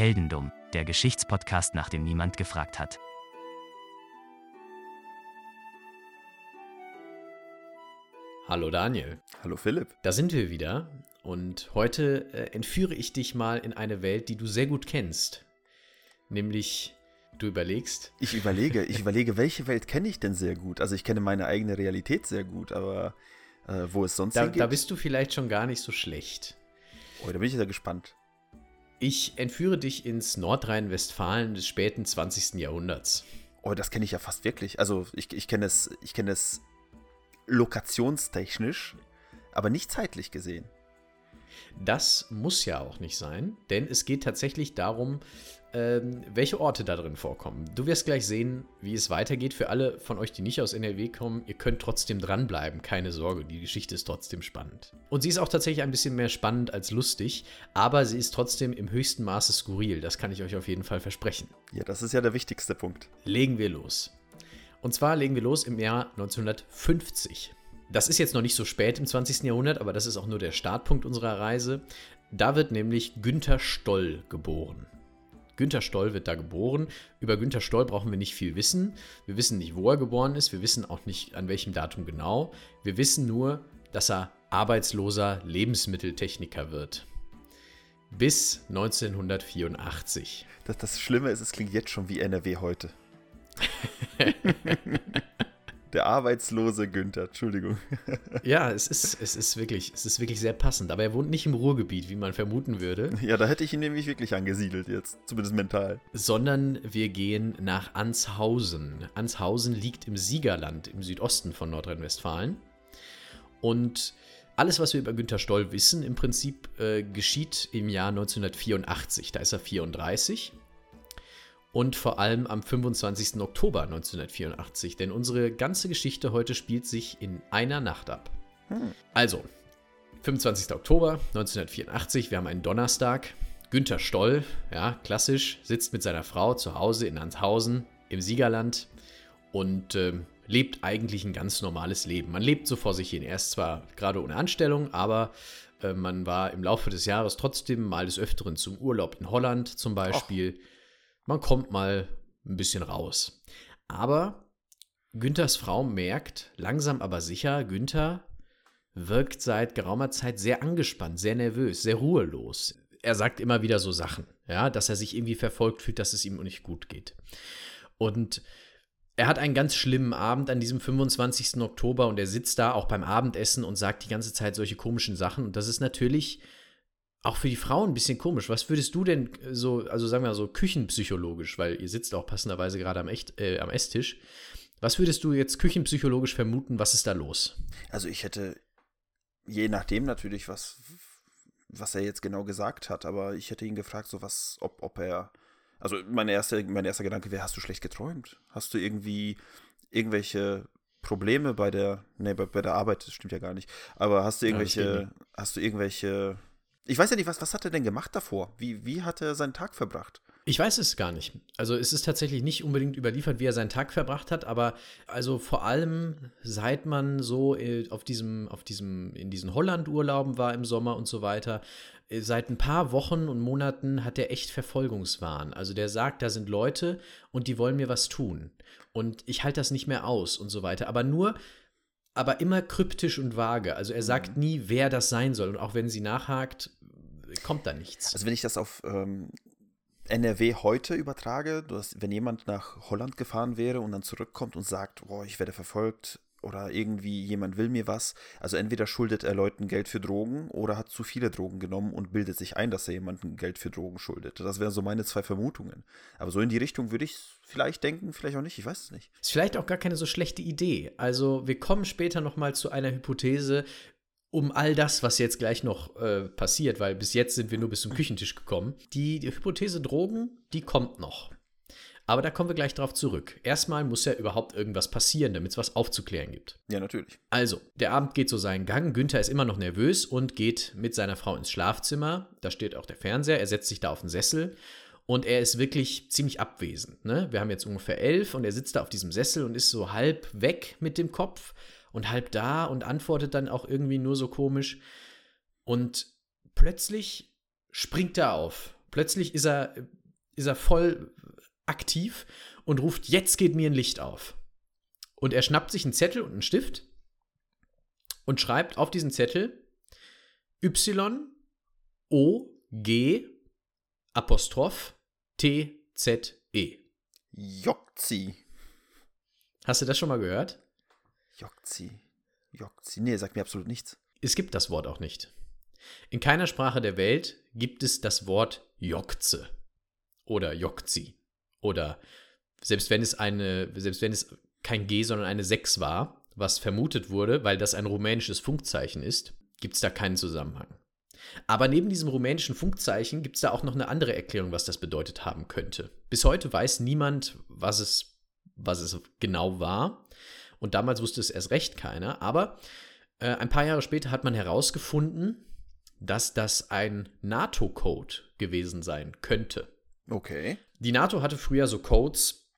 Heldendum, der Geschichtspodcast, nach dem niemand gefragt hat. Hallo Daniel. Hallo Philipp. Da sind wir wieder und heute äh, entführe ich dich mal in eine Welt, die du sehr gut kennst. Nämlich, du überlegst. Ich überlege, ich überlege, welche Welt kenne ich denn sehr gut? Also ich kenne meine eigene Realität sehr gut, aber äh, wo es sonst da, hingeht? da bist du vielleicht schon gar nicht so schlecht. Oh, da bin ich ja gespannt. Ich entführe dich ins Nordrhein-Westfalen des späten 20. Jahrhunderts. Oh, das kenne ich ja fast wirklich. Also ich, ich kenne es, ich kenne es lokationstechnisch, aber nicht zeitlich gesehen. Das muss ja auch nicht sein, denn es geht tatsächlich darum, ähm, welche Orte da drin vorkommen. Du wirst gleich sehen, wie es weitergeht. Für alle von euch, die nicht aus NRW kommen, ihr könnt trotzdem dranbleiben. Keine Sorge, die Geschichte ist trotzdem spannend. Und sie ist auch tatsächlich ein bisschen mehr spannend als lustig, aber sie ist trotzdem im höchsten Maße skurril. Das kann ich euch auf jeden Fall versprechen. Ja, das ist ja der wichtigste Punkt. Legen wir los. Und zwar legen wir los im Jahr 1950. Das ist jetzt noch nicht so spät im 20. Jahrhundert, aber das ist auch nur der Startpunkt unserer Reise. Da wird nämlich Günther Stoll geboren. Günther Stoll wird da geboren. Über Günther Stoll brauchen wir nicht viel wissen. Wir wissen nicht, wo er geboren ist. Wir wissen auch nicht, an welchem Datum genau. Wir wissen nur, dass er arbeitsloser Lebensmitteltechniker wird. Bis 1984. Das, das Schlimme ist, es klingt jetzt schon wie NRW heute. Der arbeitslose Günther, Entschuldigung. ja, es ist, es, ist wirklich, es ist wirklich sehr passend. Aber er wohnt nicht im Ruhrgebiet, wie man vermuten würde. Ja, da hätte ich ihn nämlich wirklich angesiedelt jetzt, zumindest mental. Sondern wir gehen nach Anshausen. Anshausen liegt im Siegerland, im Südosten von Nordrhein-Westfalen. Und alles, was wir über Günther Stoll wissen, im Prinzip äh, geschieht im Jahr 1984. Da ist er 34 und vor allem am 25. Oktober 1984, denn unsere ganze Geschichte heute spielt sich in einer Nacht ab. Hm. Also, 25. Oktober 1984, wir haben einen Donnerstag. Günther Stoll, ja, klassisch, sitzt mit seiner Frau zu Hause in Anshausen im Siegerland und äh, lebt eigentlich ein ganz normales Leben. Man lebt so vor sich hin. Er ist zwar gerade ohne Anstellung, aber äh, man war im Laufe des Jahres trotzdem mal des Öfteren zum Urlaub in Holland zum Beispiel. Och man kommt mal ein bisschen raus. Aber Günthers Frau merkt langsam aber sicher, Günther wirkt seit geraumer Zeit sehr angespannt, sehr nervös, sehr ruhelos. Er sagt immer wieder so Sachen, ja, dass er sich irgendwie verfolgt fühlt, dass es ihm nicht gut geht. Und er hat einen ganz schlimmen Abend an diesem 25. Oktober und er sitzt da auch beim Abendessen und sagt die ganze Zeit solche komischen Sachen. Und das ist natürlich auch für die Frauen ein bisschen komisch. Was würdest du denn so, also sagen wir mal so küchenpsychologisch, weil ihr sitzt auch passenderweise gerade am, Echt, äh, am Esstisch. Was würdest du jetzt küchenpsychologisch vermuten, was ist da los? Also ich hätte, je nachdem natürlich, was, was er jetzt genau gesagt hat, aber ich hätte ihn gefragt, so was, ob, ob er, also mein erster, mein erster Gedanke wäre, hast du schlecht geträumt? Hast du irgendwie irgendwelche Probleme bei der, nee, bei, bei der Arbeit, das stimmt ja gar nicht, aber hast du irgendwelche, ja, hast du irgendwelche ich weiß ja nicht, was, was hat er denn gemacht davor? Wie, wie hat er seinen Tag verbracht? Ich weiß es gar nicht. Also es ist tatsächlich nicht unbedingt überliefert, wie er seinen Tag verbracht hat, aber also vor allem seit man so äh, auf diesem, auf diesem, in diesen Holland-Urlauben war im Sommer und so weiter, äh, seit ein paar Wochen und Monaten hat er echt Verfolgungswahn. Also der sagt, da sind Leute und die wollen mir was tun. Und ich halte das nicht mehr aus und so weiter. Aber nur, aber immer kryptisch und vage. Also er sagt mhm. nie, wer das sein soll. Und auch wenn sie nachhakt, kommt da nichts. Also wenn ich das auf ähm, NRW heute übertrage, dass, wenn jemand nach Holland gefahren wäre und dann zurückkommt und sagt, oh, ich werde verfolgt oder irgendwie jemand will mir was, also entweder schuldet er Leuten Geld für Drogen oder hat zu viele Drogen genommen und bildet sich ein, dass er jemandem Geld für Drogen schuldet. Das wären so meine zwei Vermutungen. Aber so in die Richtung würde ich vielleicht denken, vielleicht auch nicht, ich weiß es nicht. Ist vielleicht auch gar keine so schlechte Idee. Also wir kommen später nochmal zu einer Hypothese, um all das, was jetzt gleich noch äh, passiert, weil bis jetzt sind wir nur bis zum Küchentisch gekommen. Die, die Hypothese Drogen, die kommt noch. Aber da kommen wir gleich drauf zurück. Erstmal muss ja überhaupt irgendwas passieren, damit es was aufzuklären gibt. Ja, natürlich. Also, der Abend geht so seinen Gang. Günther ist immer noch nervös und geht mit seiner Frau ins Schlafzimmer. Da steht auch der Fernseher. Er setzt sich da auf den Sessel und er ist wirklich ziemlich abwesend. Ne? Wir haben jetzt ungefähr elf und er sitzt da auf diesem Sessel und ist so halb weg mit dem Kopf und halb da und antwortet dann auch irgendwie nur so komisch. Und plötzlich springt er auf. plötzlich ist er, ist er voll aktiv und ruft, jetzt geht mir ein Licht auf. Und er schnappt sich einen Zettel und einen Stift und schreibt auf diesen Zettel Y O G Apostroph T Z E. Jokzi. Hast du das schon mal gehört? Jokzi. Jokzi. Nee, sagt mir absolut nichts. Es gibt das Wort auch nicht. In keiner Sprache der Welt gibt es das Wort Jokze oder Jokzi oder selbst wenn es eine, selbst wenn es kein G, sondern eine 6 war, was vermutet wurde, weil das ein rumänisches Funkzeichen ist, gibt es da keinen Zusammenhang. Aber neben diesem rumänischen Funkzeichen gibt es da auch noch eine andere Erklärung, was das bedeutet haben könnte. Bis heute weiß niemand, was es, was es genau war. Und damals wusste es erst recht keiner. Aber äh, ein paar Jahre später hat man herausgefunden, dass das ein NATO-Code gewesen sein könnte. Okay. Die NATO hatte früher so Codes,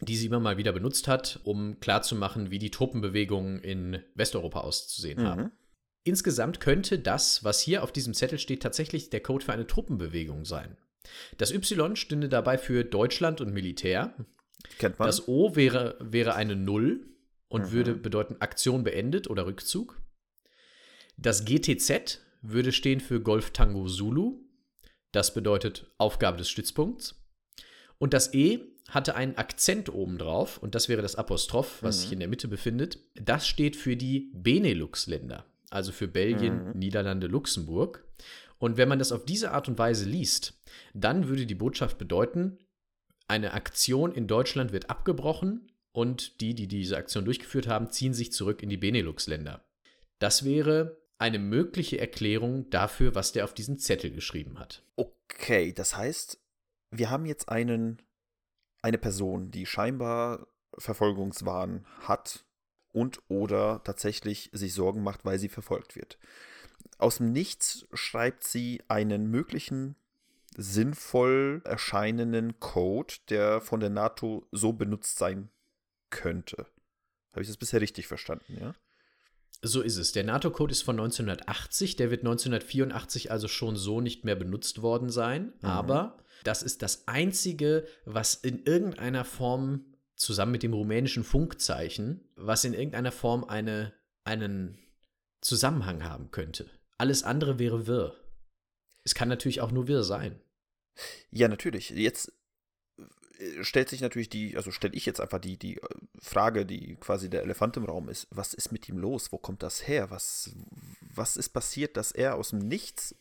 die sie immer mal wieder benutzt hat, um klarzumachen, wie die Truppenbewegungen in Westeuropa auszusehen Mhm. haben. Insgesamt könnte das, was hier auf diesem Zettel steht, tatsächlich der Code für eine Truppenbewegung sein. Das Y stünde dabei für Deutschland und Militär. Kennt man? Das O wäre, wäre eine Null und Mhm. würde bedeuten Aktion beendet oder Rückzug. Das GTZ würde stehen für Golf Tango Zulu. Das bedeutet Aufgabe des Stützpunkts. Und das E hatte einen Akzent oben drauf und das wäre das Apostroph, was Mhm. sich in der Mitte befindet. Das steht für die Benelux-Länder, also für Belgien, Mhm. Niederlande, Luxemburg. Und wenn man das auf diese Art und Weise liest, dann würde die Botschaft bedeuten, eine Aktion in Deutschland wird abgebrochen und die, die diese Aktion durchgeführt haben, ziehen sich zurück in die Benelux-Länder. Das wäre eine mögliche Erklärung dafür, was der auf diesen Zettel geschrieben hat. Okay, das heißt, wir haben jetzt einen, eine Person, die scheinbar Verfolgungswahn hat und oder tatsächlich sich Sorgen macht, weil sie verfolgt wird. Aus dem Nichts schreibt sie einen möglichen sinnvoll erscheinenden Code, der von der NATO so benutzt sein könnte. Habe ich das bisher richtig verstanden, ja? So ist es. Der NATO-Code ist von 1980, der wird 1984 also schon so nicht mehr benutzt worden sein, Mhm. aber das ist das Einzige, was in irgendeiner Form zusammen mit dem rumänischen Funkzeichen, was in irgendeiner Form eine, einen Zusammenhang haben könnte. Alles andere wäre wirr. Es kann natürlich auch nur wirr sein. Ja, natürlich. Jetzt äh, stellt sich natürlich die, also stelle ich jetzt einfach die, die äh, Frage, die quasi der Elefant im Raum ist, was ist mit ihm los? Wo kommt das her? Was, was ist passiert, dass er aus dem Nichts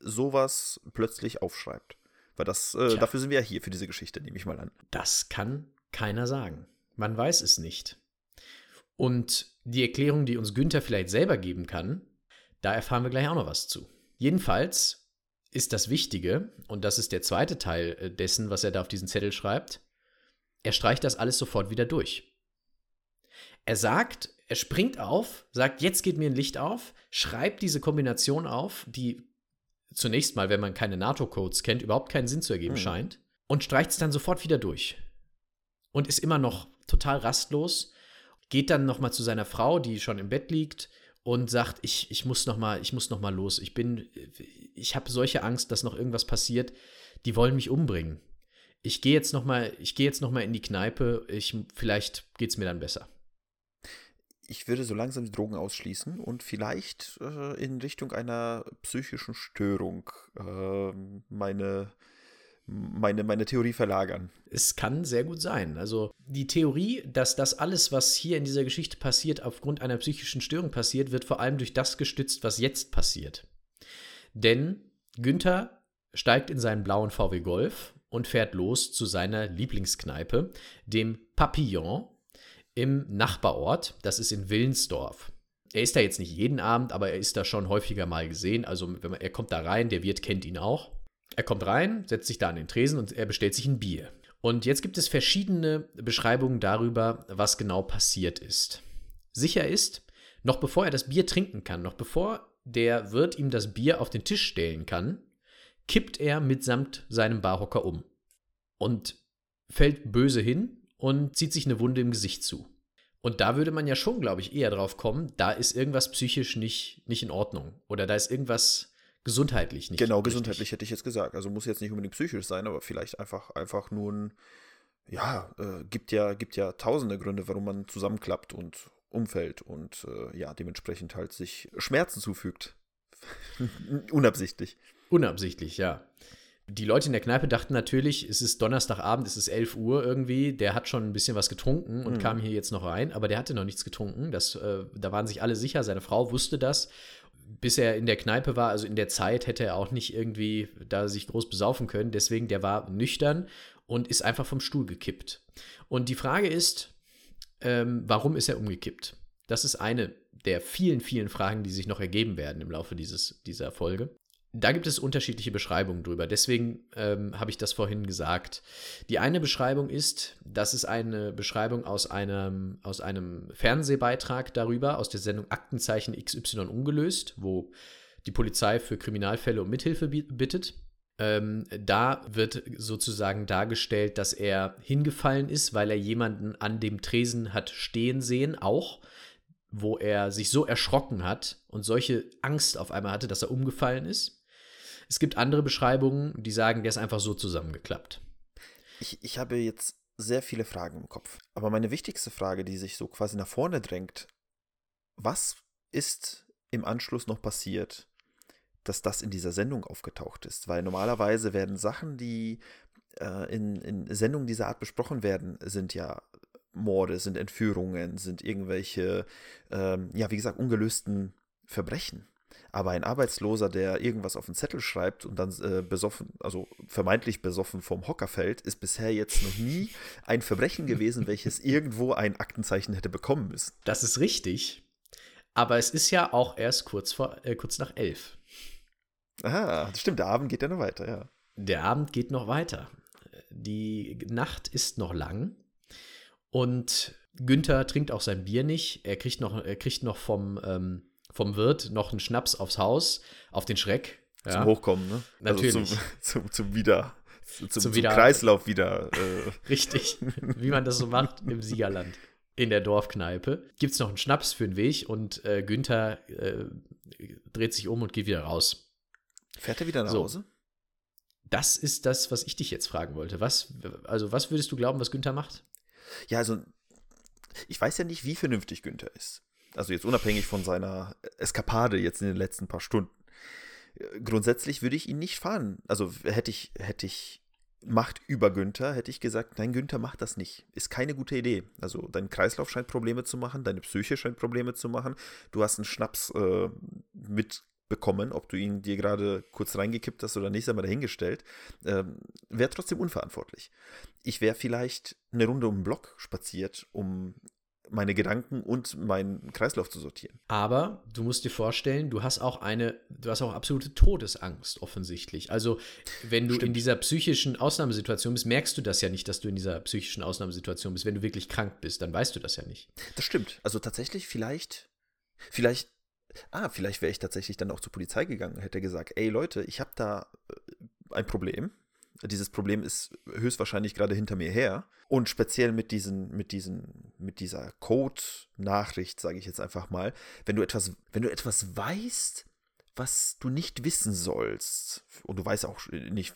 sowas plötzlich aufschreibt? Weil das, äh, dafür sind wir ja hier für diese Geschichte, nehme ich mal an. Das kann keiner sagen. Man weiß es nicht. Und die Erklärung, die uns Günther vielleicht selber geben kann, da erfahren wir gleich auch noch was zu. Jedenfalls ist das Wichtige, und das ist der zweite Teil äh, dessen, was er da auf diesen Zettel schreibt, er streicht das alles sofort wieder durch. Er sagt, er springt auf, sagt, jetzt geht mir ein Licht auf, schreibt diese Kombination auf, die zunächst mal, wenn man keine NATO-Codes kennt, überhaupt keinen Sinn zu ergeben Mhm. scheint, und streicht es dann sofort wieder durch. Und ist immer noch total rastlos, geht dann noch mal zu seiner Frau, die schon im Bett liegt, und sagt, ich, ich muss noch mal, ich muss noch mal los. Ich bin, ich habe solche Angst, dass noch irgendwas passiert. Die wollen mich umbringen. Ich gehe jetzt noch mal, ich gehe jetzt noch mal in die Kneipe. Ich, vielleicht geht's mir dann besser. Ich würde so langsam die Drogen ausschließen und vielleicht äh, in Richtung einer psychischen Störung äh, meine, meine, meine Theorie verlagern. Es kann sehr gut sein. Also die Theorie, dass das alles, was hier in dieser Geschichte passiert, aufgrund einer psychischen Störung passiert, wird vor allem durch das gestützt, was jetzt passiert. Denn Günther steigt in seinen blauen VW Golf und fährt los zu seiner Lieblingskneipe, dem Papillon im Nachbarort. Das ist in Willensdorf. Er ist da jetzt nicht jeden Abend, aber er ist da schon häufiger mal gesehen. Also man, er kommt da rein, der Wirt kennt ihn auch. Er kommt rein, setzt sich da an den Tresen und er bestellt sich ein Bier. Und jetzt gibt es verschiedene Beschreibungen darüber, was genau passiert ist. Sicher ist, noch bevor er das Bier trinken kann, noch bevor der Wirt ihm das Bier auf den Tisch stellen kann, kippt er mitsamt seinem Barhocker um und fällt böse hin und zieht sich eine Wunde im Gesicht zu. Und da würde man ja schon, glaube ich, eher drauf kommen, da ist irgendwas psychisch nicht, nicht in Ordnung. Oder da ist irgendwas gesundheitlich nicht. Genau, richtig. gesundheitlich hätte ich jetzt gesagt. Also muss jetzt nicht unbedingt psychisch sein, aber vielleicht einfach, einfach nur ein, ja, äh, gibt ja, gibt ja tausende Gründe, warum man zusammenklappt und umfällt und äh, ja, dementsprechend halt sich Schmerzen zufügt. Unabsichtlich. Unabsichtlich, ja. Die Leute in der Kneipe dachten natürlich, es ist Donnerstagabend, es ist 11 Uhr irgendwie, der hat schon ein bisschen was getrunken und Mhm. kam hier jetzt noch rein, aber der hatte noch nichts getrunken. Das, äh, da waren sich alle sicher, seine Frau wusste das. Bis er in der Kneipe war, also in der Zeit, hätte er auch nicht irgendwie da sich groß besaufen können. Deswegen, der war nüchtern und ist einfach vom Stuhl gekippt. Und die Frage ist, ähm, warum ist er umgekippt? Das ist eine der vielen, vielen Fragen, die sich noch ergeben werden im Laufe dieses, dieser Folge. Da gibt es unterschiedliche Beschreibungen drüber. Deswegen ähm, habe ich das vorhin gesagt. Die eine Beschreibung ist, das ist eine Beschreibung aus einem, aus einem Fernsehbeitrag darüber, aus der Sendung Aktenzeichen XY ungelöst, wo die Polizei für Kriminalfälle um Mithilfe bi- bittet. Ähm, da wird sozusagen dargestellt, dass er hingefallen ist, weil er jemanden an dem Tresen hat stehen sehen, auch, wo er sich so erschrocken hat und solche Angst auf einmal hatte, dass er umgefallen ist. Es gibt andere Beschreibungen, die sagen, der ist einfach so zusammengeklappt. Ich, ich habe jetzt sehr viele Fragen im Kopf. Aber meine wichtigste Frage, die sich so quasi nach vorne drängt, was ist im Anschluss noch passiert, dass das in dieser Sendung aufgetaucht ist? Weil normalerweise werden Sachen, die äh, in, in Sendungen dieser Art besprochen werden, sind ja Morde, sind Entführungen, sind irgendwelche, ähm, ja, wie gesagt, ungelösten Verbrechen. Aber ein Arbeitsloser, der irgendwas auf den Zettel schreibt und dann äh, besoffen, also vermeintlich besoffen vom Hocker fällt, ist bisher jetzt noch nie ein Verbrechen gewesen, welches irgendwo ein Aktenzeichen hätte bekommen müssen. Das ist richtig. Aber es ist ja auch erst kurz, vor, äh, kurz nach elf. Aha, das stimmt, der Abend geht ja noch weiter, ja. Der Abend geht noch weiter. Die Nacht ist noch lang. Und Günther trinkt auch sein Bier nicht. Er kriegt noch, er kriegt noch vom, ähm, vom Wirt noch einen Schnaps aufs Haus, auf den Schreck. Ja. Zum Hochkommen, ne? Natürlich. Also zum, zum, zum Wieder, zum, zum, Wieder- Kreislauf wieder. Äh, Richtig, wie man das so macht im Siegerland. In der Dorfkneipe gibt es noch einen Schnaps für den Weg und äh, Günther äh, dreht sich um und geht wieder raus. fährt er wieder nach So. Hause? Das ist das, was ich dich jetzt fragen wollte. Was, also, was würdest du glauben, was Günther macht? Ja, also ich weiß ja nicht, wie vernünftig Günther ist. Also jetzt unabhängig von seiner Eskapade jetzt in den letzten paar Stunden. Äh, Grundsätzlich würde ich ihn nicht fahren. Also hätte ich, hätte ich Macht über Günther, hätte ich gesagt, nein, Günther macht das nicht. Ist keine gute Idee. Also dein Kreislauf scheint Probleme zu machen, deine Psyche scheint Probleme zu machen. Du hast einen Schnaps äh, mitbekommen, ob du ihn dir gerade kurz reingekippt hast oder nicht, sei mal dahingestellt. Ähm, wäre trotzdem unverantwortlich. Ich wäre vielleicht eine Runde um den Block spaziert, um meine Gedanken und meinen Kreislauf zu sortieren. Aber du musst dir vorstellen, du hast auch eine, du hast auch absolute Todesangst offensichtlich. Also, wenn du in Stimmt. dieser psychischen Ausnahmesituation bist, merkst du das ja nicht, dass du in dieser psychischen Ausnahmesituation bist. Wenn du wirklich krank bist, dann weißt du das ja nicht. Das stimmt. Also tatsächlich, vielleicht, vielleicht, ah, vielleicht wäre ich tatsächlich dann auch zur Polizei gegangen und hätte gesagt, ey Leute, ich habe da äh, ein Problem. Dieses Problem ist höchstwahrscheinlich gerade hinter mir her. Und speziell mit diesen, mit diesen, mit dieser Code-Nachricht, sage ich jetzt einfach mal, wenn du etwas, wenn du etwas weißt, was du nicht wissen sollst, und du weißt auch nicht,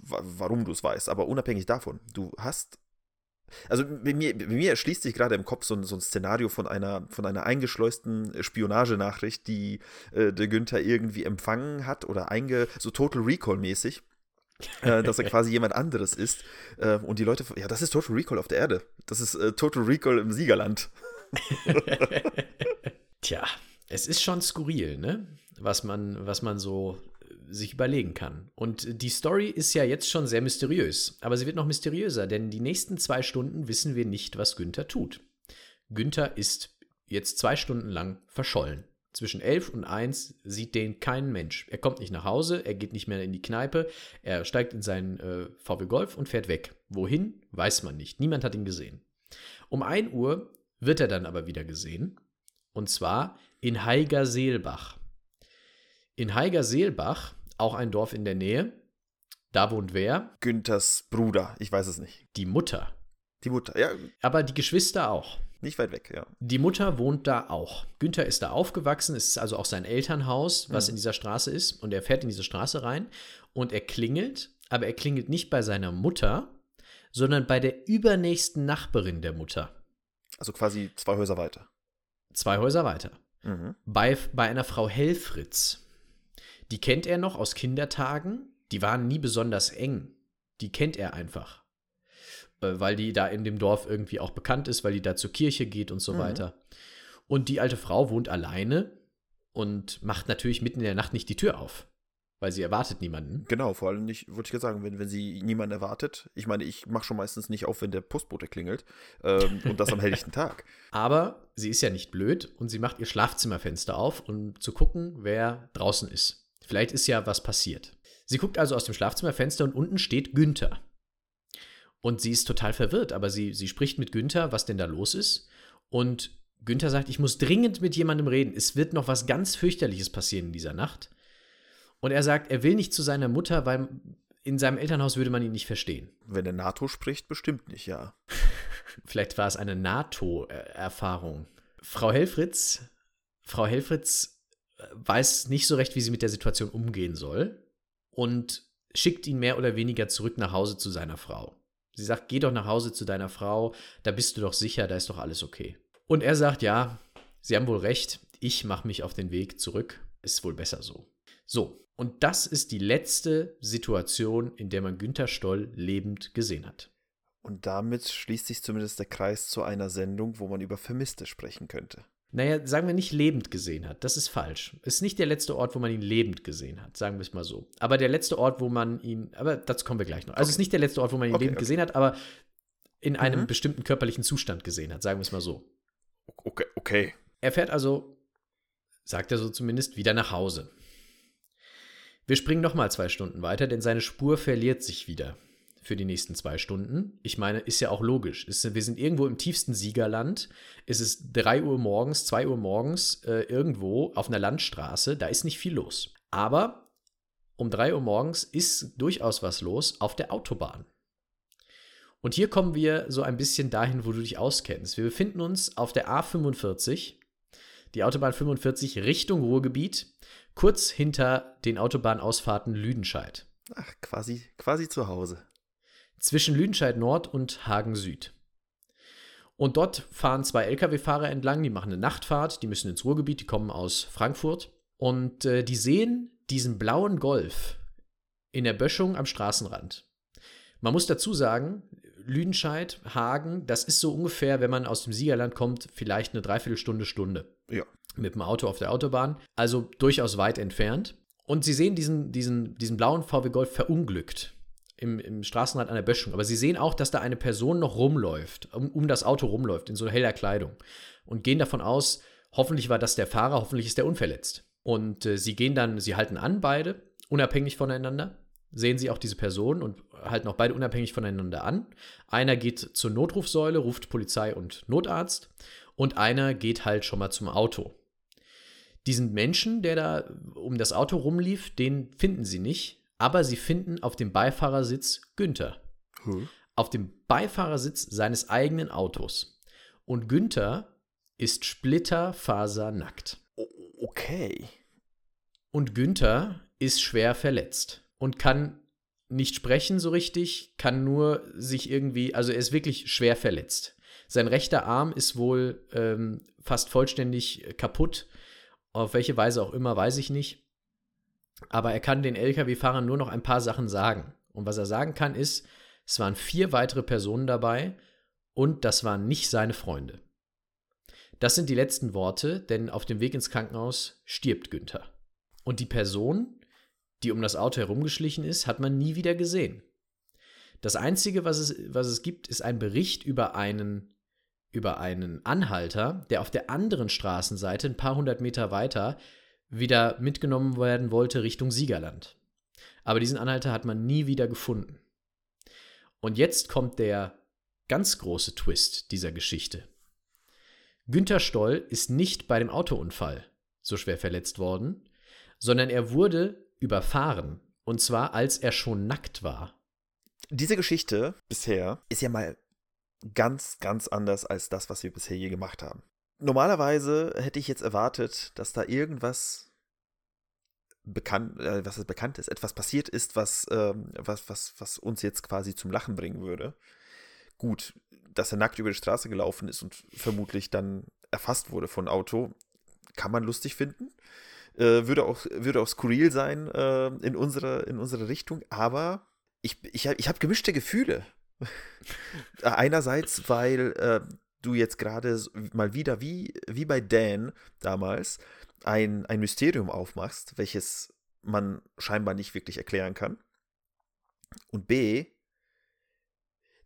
wa- warum du es weißt, aber unabhängig davon, du hast also bei mir, bei mir erschließt sich gerade im Kopf so ein, so ein Szenario von einer, von einer eingeschleusten Spionagenachricht, die äh, der Günther irgendwie empfangen hat oder einge, so Total Recall-mäßig. Äh, dass er quasi jemand anderes ist. Äh, und die Leute, ja, das ist Total Recall auf der Erde. Das ist äh, Total Recall im Siegerland. Tja, es ist schon skurril, ne? Was man, was man so äh, sich überlegen kann. Und die Story ist ja jetzt schon sehr mysteriös. Aber sie wird noch mysteriöser, denn die nächsten zwei Stunden wissen wir nicht, was Günther tut. Günther ist jetzt zwei Stunden lang verschollen. Zwischen elf und eins sieht den kein Mensch. Er kommt nicht nach Hause, er geht nicht mehr in die Kneipe, er steigt in seinen äh, VW Golf und fährt weg. Wohin, weiß man nicht. Niemand hat ihn gesehen. Um 1 Uhr wird er dann aber wieder gesehen. Und zwar in Heigerseelbach. In Heigerseelbach, auch ein Dorf in der Nähe, da wohnt wer? Günthers Bruder, ich weiß es nicht. Die Mutter. Die Mutter, ja, Aber die Geschwister auch. Nicht weit weg, ja. Die Mutter wohnt da auch. Günther ist da aufgewachsen, es ist also auch sein Elternhaus, was Mhm. in dieser Straße ist. Und er fährt in diese Straße rein und er klingelt, aber er klingelt nicht bei seiner Mutter, sondern bei der übernächsten Nachbarin der Mutter. Also quasi zwei Häuser weiter. Zwei Häuser weiter. Mhm. Bei, bei einer Frau Helfritz. Die kennt er noch aus Kindertagen. Die waren nie besonders eng. Die kennt er einfach. Äh, Weil die da in dem Dorf irgendwie auch bekannt ist, weil die da zur Kirche geht und so Mhm. weiter. Und die alte Frau wohnt alleine und macht natürlich mitten in der Nacht nicht die Tür auf. Weil sie erwartet niemanden. Genau, vor allem nicht, wollte ich gerade sagen, wenn, wenn sie niemanden erwartet. Ich meine, ich mache schon meistens nicht auf, wenn der Postbote klingelt. Ähm, und das am helllichten Tag. Aber sie ist ja nicht blöd und sie macht ihr Schlafzimmerfenster auf, um zu gucken, wer draußen ist. Vielleicht ist ja was passiert. Sie guckt also aus dem Schlafzimmerfenster und unten steht Günther. Und sie ist total verwirrt, aber sie, sie spricht mit Günther, was denn da los ist. Und Günther sagt, ich muss dringend mit jemandem reden. Es wird noch was ganz fürchterliches passieren in dieser Nacht. Und er sagt, er will nicht zu seiner Mutter, weil in seinem Elternhaus würde man ihn nicht verstehen. Wenn der NATO spricht, bestimmt nicht, ja. Vielleicht war es eine NATO-Erfahrung. Frau Helfritz, Frau Helfritz äh, weiß nicht so recht, wie sie mit der Situation umgehen soll und schickt ihn mehr oder weniger zurück nach Hause zu seiner Frau. Sie sagt, geh doch nach Hause zu deiner Frau, da bist du doch sicher, da ist doch alles okay. Und er sagt, ja, Sie haben wohl recht, ich mache mich auf den Weg zurück, ist wohl besser so. So, und das ist die letzte Situation, in der man Günther Stoll lebend gesehen hat. Und damit schließt sich zumindest der Kreis zu einer Sendung, wo man über Vermisste sprechen könnte. Naja, sagen wir nicht lebend gesehen hat. Das ist falsch. Ist nicht der letzte Ort, wo man ihn lebend gesehen hat, sagen wir es mal so. Aber der letzte Ort, wo man ihn, aber dazu kommen wir gleich noch. Also es ist nicht der letzte Ort, wo man ihn Okay, lebend okay. gesehen hat, aber in einem Mhm. bestimmten körperlichen Zustand gesehen hat, sagen wir es mal so. Okay, okay. Er fährt also, sagt er so zumindest, wieder nach Hause. Wir springen nochmal zwei Stunden weiter, denn seine Spur verliert sich wieder für die nächsten zwei Stunden. Ich meine, ist ja auch logisch. Ist, wir sind irgendwo im tiefsten Siegerland. Es ist 3 Uhr morgens, 2 Uhr morgens, äh, irgendwo auf einer Landstraße. Da ist nicht viel los. Aber um 3 Uhr morgens ist durchaus was los auf der Autobahn. Und hier kommen wir so ein bisschen dahin, wo du dich auskennst. Wir befinden uns auf der A45, die Autobahn 45 Richtung Ruhrgebiet, kurz hinter den Autobahnausfahrten Lüdenscheid. Ach, quasi, quasi zu Hause. Zwischen Lüdenscheid Nord und Hagen Süd. Und dort fahren zwei Lkw-Fahrer entlang, die machen eine Nachtfahrt, die müssen ins Ruhrgebiet, die kommen aus Frankfurt. Und äh, die sehen diesen blauen Golf in der Böschung am Straßenrand. Man muss dazu sagen, Lüdenscheid, Hagen, das ist so ungefähr, wenn man aus dem Siegerland kommt, vielleicht eine Dreiviertelstunde, Stunde. Ja. Mit dem Auto auf der Autobahn. Also durchaus weit entfernt. Und sie sehen diesen, diesen, diesen blauen VW Golf verunglückt im, im Straßenrand an der Böschung. Aber sie sehen auch, dass da eine Person noch rumläuft, um, um das Auto rumläuft, in so heller Kleidung. Und gehen davon aus, hoffentlich war das der Fahrer, hoffentlich ist der unverletzt. Und äh, sie gehen dann, sie halten an, beide, unabhängig voneinander. Sehen sie auch diese Person und halten auch beide unabhängig voneinander an. Einer geht zur Notrufsäule, ruft Polizei und Notarzt. Und einer geht halt schon mal zum Auto. Diesen Menschen, der da um das Auto rumlief, den finden sie nicht, aber sie finden auf dem Beifahrersitz Günther. Hm. Auf dem Beifahrersitz seines eigenen Autos. Und Günther ist splitterfasernackt. Okay. Und Günther ist schwer verletzt und kann nicht sprechen so richtig, kann nur sich irgendwie, also er ist wirklich schwer verletzt. Sein rechter Arm ist wohl ähm, fast vollständig kaputt. Auf welche Weise auch immer, weiß ich nicht. Aber er kann den Lkw-Fahrern nur noch ein paar Sachen sagen. Und was er sagen kann, ist, es waren vier weitere Personen dabei und das waren nicht seine Freunde. Das sind die letzten Worte, denn auf dem Weg ins Krankenhaus stirbt Günther. Und die Person, die um das Auto herumgeschlichen ist, hat man nie wieder gesehen. Das Einzige, was es, was es gibt, ist ein Bericht über einen, über einen Anhalter, der auf der anderen Straßenseite, ein paar hundert Meter weiter, wieder mitgenommen werden wollte Richtung Siegerland. Aber diesen Anhalter hat man nie wieder gefunden. Und jetzt kommt der ganz große Twist dieser Geschichte. Günther Stoll ist nicht bei dem Autounfall so schwer verletzt worden, sondern er wurde überfahren. Und zwar, als er schon nackt war. Diese Geschichte bisher ist ja mal ganz, ganz anders als das, was wir bisher je gemacht haben. Normalerweise hätte ich jetzt erwartet, dass da irgendwas bekannt, äh, was bekannt ist, etwas passiert ist, was, ähm, was, was, was uns jetzt quasi zum Lachen bringen würde. Gut, dass er nackt über die Straße gelaufen ist und vermutlich dann erfasst wurde von Auto, kann man lustig finden. Äh, würde, auch, würde auch skurril sein äh, in, unsere, in unsere Richtung, aber ich, ich, ich habe gemischte Gefühle. Einerseits, weil äh, du jetzt gerade mal wieder, wie, wie bei Dan damals, ein, ein Mysterium aufmachst, welches man scheinbar nicht wirklich erklären kann. Und B,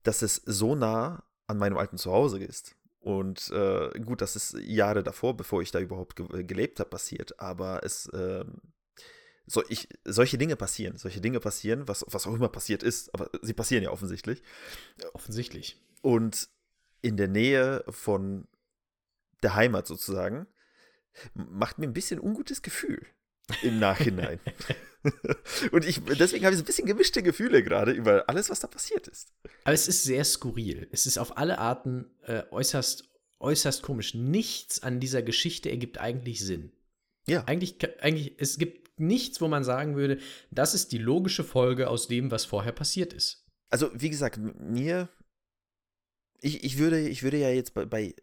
dass es so nah an meinem alten Zuhause ist. Und äh, gut, das ist Jahre davor, bevor ich da überhaupt ge gelebt habe, passiert. Aber es, äh, so, ich, solche Dinge passieren. Solche Dinge passieren, was, was auch immer passiert ist. Aber sie passieren ja offensichtlich. Offensichtlich. Und in der Nähe von der Heimat sozusagen macht mir ein bisschen ungutes Gefühl im Nachhinein. Und ich, deswegen habe ich so ein bisschen gemischte Gefühle gerade über alles, was da passiert ist. Aber es ist sehr skurril. Es ist auf alle Arten äh, äußerst, äußerst komisch. Nichts an dieser Geschichte ergibt eigentlich Sinn. Ja. Eigentlich, eigentlich, es gibt nichts, wo man sagen würde, das ist die logische Folge aus dem, was vorher passiert ist. Also, wie gesagt, mir, ich, ich, würde, ich würde ja jetzt bei, bei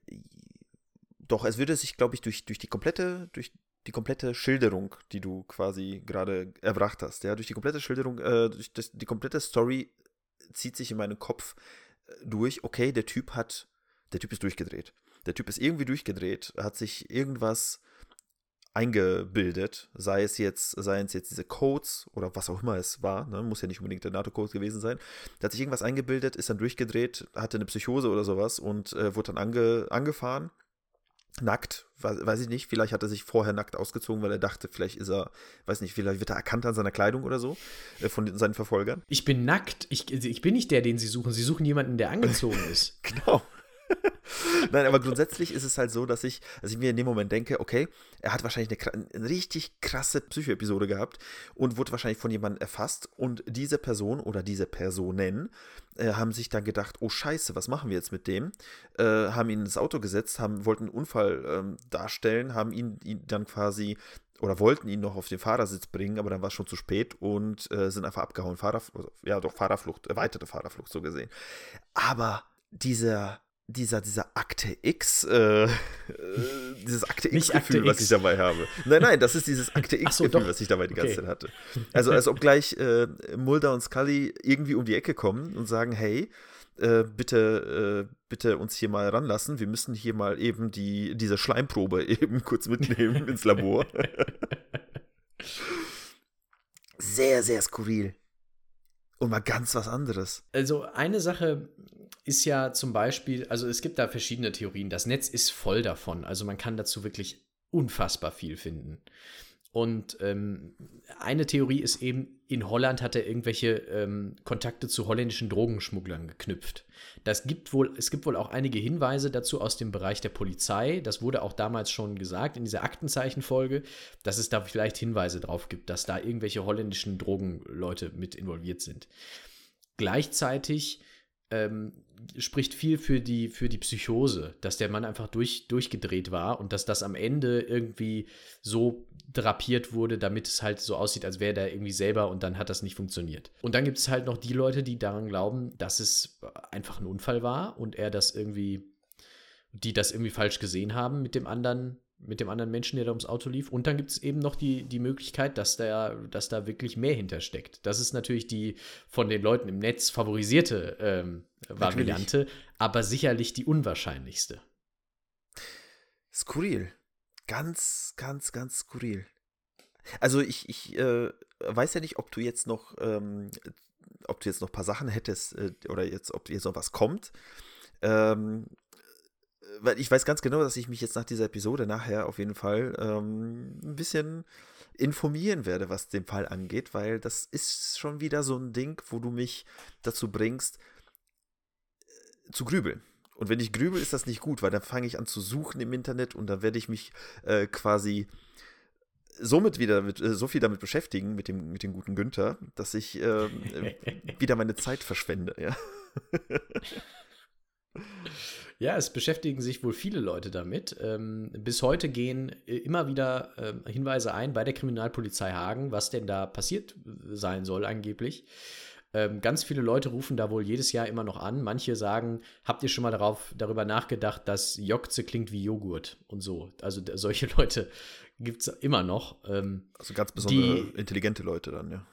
doch, es würde sich, glaube ich, durch, durch die komplette, durch die komplette Schilderung, die du quasi gerade erbracht hast, ja, durch die komplette Schilderung, äh, durch das, die komplette Story zieht sich in meinen Kopf äh, durch, okay, der Typ hat, der Typ ist durchgedreht. Der Typ ist irgendwie durchgedreht, hat sich irgendwas eingebildet, sei es jetzt, seien es jetzt diese Codes oder was auch immer es war, ne? muss ja nicht unbedingt der NATO-Code gewesen sein, der hat sich irgendwas eingebildet, ist dann durchgedreht, hatte eine Psychose oder sowas und äh, wurde dann ange, angefahren nackt, weiß ich nicht, vielleicht hat er sich vorher nackt ausgezogen, weil er dachte, vielleicht ist er, weiß nicht, vielleicht wird er erkannt an seiner Kleidung oder so äh, von seinen Verfolgern. Ich bin nackt, ich, ich bin nicht der, den sie suchen, sie suchen jemanden, der angezogen ist. genau. Nein, aber grundsätzlich ist es halt so, dass ich, also ich mir in dem Moment denke, okay, er hat wahrscheinlich eine, eine richtig krasse Psychoepisode gehabt und wurde wahrscheinlich von jemandem erfasst und diese Person oder diese Personen äh, haben sich dann gedacht, oh Scheiße, was machen wir jetzt mit dem? Äh, haben ihn ins Auto gesetzt, haben, wollten einen Unfall ähm, darstellen, haben ihn, ihn dann quasi oder wollten ihn noch auf den Fahrersitz bringen, aber dann war es schon zu spät und äh, sind einfach abgehauen. Fahrer, ja, doch Fahrerflucht, erweiterte Fahrerflucht so gesehen. Aber dieser dieser, dieser Akte X, äh, äh, dieses Akte X-Gefühl, was ich dabei habe. Nein, nein, das ist dieses Akte X-Gefühl, so, was ich dabei die ganze okay. Zeit hatte. Also als ob gleich äh, Mulder und Scully irgendwie um die Ecke kommen und sagen, hey, äh, bitte, äh, bitte uns hier mal ranlassen. Wir müssen hier mal eben die, diese Schleimprobe eben kurz mitnehmen ins Labor. sehr, sehr skurril. Und mal ganz was anderes. Also eine Sache, ist ja zum Beispiel, also es gibt da verschiedene Theorien. Das Netz ist voll davon. Also man kann dazu wirklich unfassbar viel finden. Und ähm, eine Theorie ist eben, in Holland hat er irgendwelche ähm, Kontakte zu holländischen Drogenschmugglern geknüpft. Das gibt wohl, es gibt wohl auch einige Hinweise dazu aus dem Bereich der Polizei. Das wurde auch damals schon gesagt in dieser Aktenzeichenfolge, dass es da vielleicht Hinweise drauf gibt, dass da irgendwelche holländischen Drogenleute mit involviert sind. Gleichzeitig ähm, spricht viel für die, für die Psychose, dass der Mann einfach durch, durchgedreht war und dass das am Ende irgendwie so drapiert wurde, damit es halt so aussieht, als wäre der irgendwie selber und dann hat das nicht funktioniert. Und dann gibt es halt noch die Leute, die daran glauben, dass es einfach ein Unfall war und er das irgendwie, die das irgendwie falsch gesehen haben mit dem anderen mit dem anderen Menschen, der da ums Auto lief. Und dann gibt es eben noch die, die Möglichkeit, dass da, dass da wirklich mehr hintersteckt. Das ist natürlich die von den Leuten im Netz favorisierte ähm, Variante, natürlich. aber sicherlich die unwahrscheinlichste. Skurril. Ganz, ganz, ganz skurril. Also ich, ich äh, weiß ja nicht, ob du jetzt noch, ähm, ob du jetzt noch ein paar Sachen hättest äh, oder jetzt, ob jetzt noch was kommt. Ähm, weil ich weiß ganz genau, dass ich mich jetzt nach dieser Episode nachher auf jeden Fall ähm, ein bisschen informieren werde, was den Fall angeht, weil das ist schon wieder so ein Ding, wo du mich dazu bringst, äh, zu grübeln. Und wenn ich grübel, ist das nicht gut, weil dann fange ich an zu suchen im Internet und dann werde ich mich äh, quasi somit wieder mit, äh, so viel damit beschäftigen, mit dem, mit dem guten Günther, dass ich äh, wieder meine Zeit verschwende, ja. Ja, es beschäftigen sich wohl viele Leute damit. Ähm, bis heute gehen äh, immer wieder äh, Hinweise ein bei der Kriminalpolizei Hagen, was denn da passiert sein soll angeblich. Ähm, ganz viele Leute rufen da wohl jedes Jahr immer noch an. Manche sagen, habt ihr schon mal darauf, darüber nachgedacht, dass Jokze klingt wie Joghurt und so. Also solche Leute gibt es immer noch. Ähm, also ganz besonders intelligente Leute dann, ja.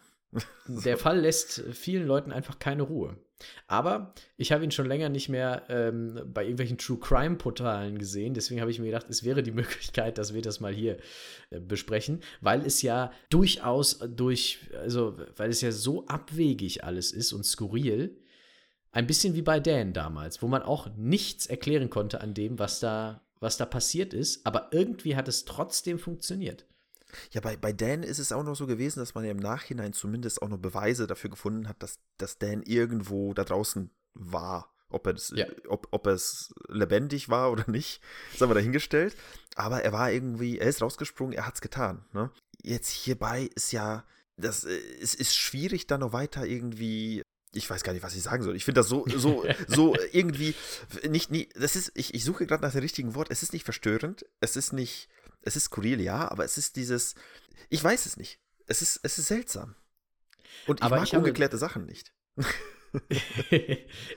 Der Fall lässt vielen Leuten einfach keine Ruhe. Aber ich habe ihn schon länger nicht mehr ähm, bei irgendwelchen True Crime Portalen gesehen. Deswegen habe ich mir gedacht, es wäre die Möglichkeit, dass wir das mal hier äh, besprechen, weil es ja durchaus durch, also weil es ja so abwegig alles ist und skurril. Ein bisschen wie bei Dan damals, wo man auch nichts erklären konnte an dem, was da, was da passiert ist. Aber irgendwie hat es trotzdem funktioniert. Ja, bei, bei Dan ist es auch noch so gewesen, dass man ja im Nachhinein zumindest auch noch Beweise dafür gefunden hat, dass, dass Dan irgendwo da draußen war. Ob er, das, ja. ob, ob es lebendig war oder nicht, das haben wir dahingestellt. Aber er war irgendwie, er ist rausgesprungen, er hat es getan. Ne? Jetzt hierbei ist ja, das, äh, es ist schwierig, da noch weiter irgendwie ich weiß gar nicht, was ich sagen soll. Ich finde das so, so, so irgendwie nicht, nie, das ist, ich, ich suche gerade nach dem richtigen Wort. Es ist nicht verstörend, es ist nicht, es ist skurril, ja, aber es ist dieses, ich weiß es nicht. Es ist, es ist seltsam. Und ich aber mag ich ungeklärte Sachen nicht.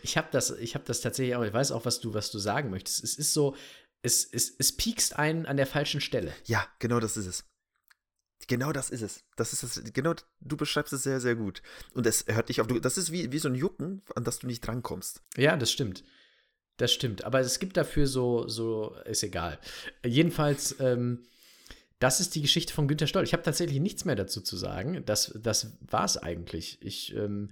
ich habe das, ich habe das tatsächlich auch. Ich weiß auch, was du, was du sagen möchtest. Es ist so, es, es, es piekst einen an der falschen Stelle. Ja, genau das ist es. Genau das ist es. Das ist es. Genau, du beschreibst es sehr, sehr gut. Und es hört dich auf. Das ist wie, wie so ein Jucken, an das du nicht drankommst. Ja, das stimmt. Das stimmt, aber es gibt dafür so, so, ist egal. Jedenfalls, ähm, das ist die Geschichte von Günter Stoll. Ich habe tatsächlich nichts mehr dazu zu sagen. Das, das war es eigentlich. Ich ähm,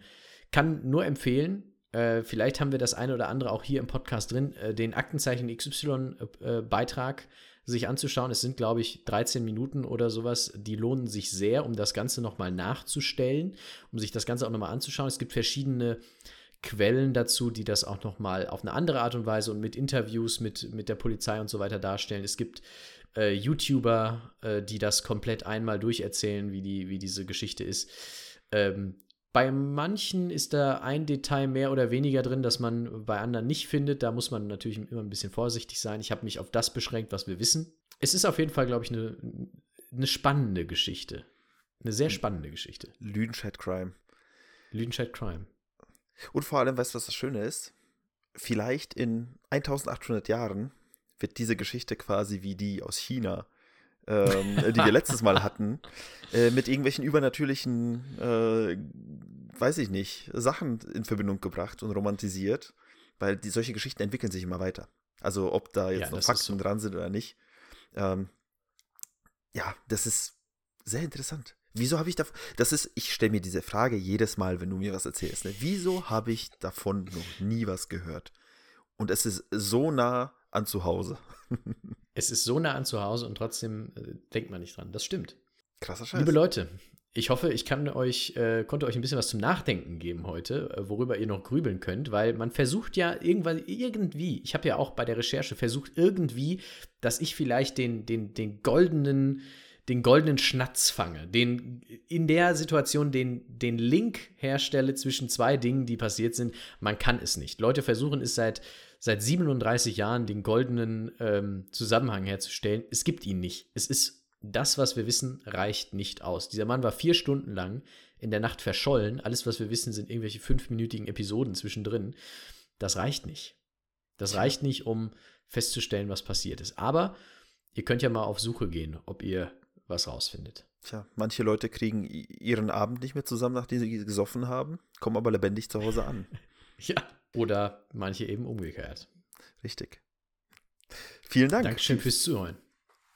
kann nur empfehlen, äh, vielleicht haben wir das eine oder andere auch hier im Podcast drin, äh, den Aktenzeichen XY-Beitrag äh, sich anzuschauen. Es sind, glaube ich, 13 Minuten oder sowas. Die lohnen sich sehr, um das Ganze nochmal nachzustellen, um sich das Ganze auch nochmal anzuschauen. Es gibt verschiedene Quellen dazu, die das auch nochmal auf eine andere Art und Weise und mit Interviews mit, mit der Polizei und so weiter darstellen. Es gibt äh, YouTuber, äh, die das komplett einmal durcherzählen, wie, die, wie diese Geschichte ist. Ähm, bei manchen ist da ein Detail mehr oder weniger drin, das man bei anderen nicht findet. Da muss man natürlich immer ein bisschen vorsichtig sein. Ich habe mich auf das beschränkt, was wir wissen. Es ist auf jeden Fall, glaube ich, eine, eine spannende Geschichte. Eine sehr spannende Geschichte. Lüdenscheid Crime. Lüdenscheid Crime. Und vor allem, weißt du, was das Schöne ist? Vielleicht in 1800 Jahren wird diese Geschichte quasi wie die aus China, ähm, die wir letztes Mal hatten, äh, mit irgendwelchen übernatürlichen, äh, weiß ich nicht, Sachen in Verbindung gebracht und romantisiert, weil die, solche Geschichten entwickeln sich immer weiter. Also ob da jetzt ja, noch Fakten so. dran sind oder nicht. Ähm, ja, das ist sehr interessant. Wieso habe ich da, das ist, ich stelle mir diese Frage jedes Mal, wenn du mir was erzählst. Ne? Wieso habe ich davon noch nie was gehört? Und es ist so nah an zu Hause. es ist so nah an zu Hause und trotzdem äh, denkt man nicht dran. Das stimmt. Krasser Scheiß. Liebe Leute, ich hoffe, ich kann euch, äh, konnte euch ein bisschen was zum Nachdenken geben heute, äh, worüber ihr noch grübeln könnt, weil man versucht ja irgendwann, irgendwie, ich habe ja auch bei der Recherche versucht, irgendwie, dass ich vielleicht den, den, den goldenen den goldenen Schnatz fange, den in der Situation den, den Link herstelle zwischen zwei Dingen, die passiert sind. Man kann es nicht. Leute versuchen es seit, seit 37 Jahren, den goldenen ähm, Zusammenhang herzustellen. Es gibt ihn nicht. Es ist das, was wir wissen, reicht nicht aus. Dieser Mann war vier Stunden lang in der Nacht verschollen. Alles, was wir wissen, sind irgendwelche fünfminütigen Episoden zwischendrin. Das reicht nicht. Das reicht nicht, um festzustellen, was passiert ist. Aber ihr könnt ja mal auf Suche gehen, ob ihr was rausfindet. Tja, manche Leute kriegen ihren Abend nicht mehr zusammen, nachdem sie gesoffen haben, kommen aber lebendig zu Hause an. ja, oder manche eben umgekehrt. Richtig. Vielen Dank. Dankeschön fürs Zuhören.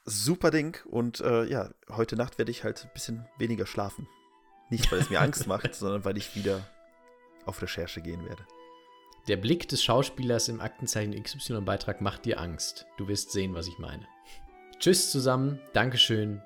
Super Ding. Und äh, ja, heute Nacht werde ich halt ein bisschen weniger schlafen. Nicht, weil es mir Angst macht, sondern weil ich wieder auf Recherche gehen werde. Der Blick des Schauspielers im Aktenzeichen XY-Beitrag macht dir Angst. Du wirst sehen, was ich meine. Tschüss zusammen, Dankeschön,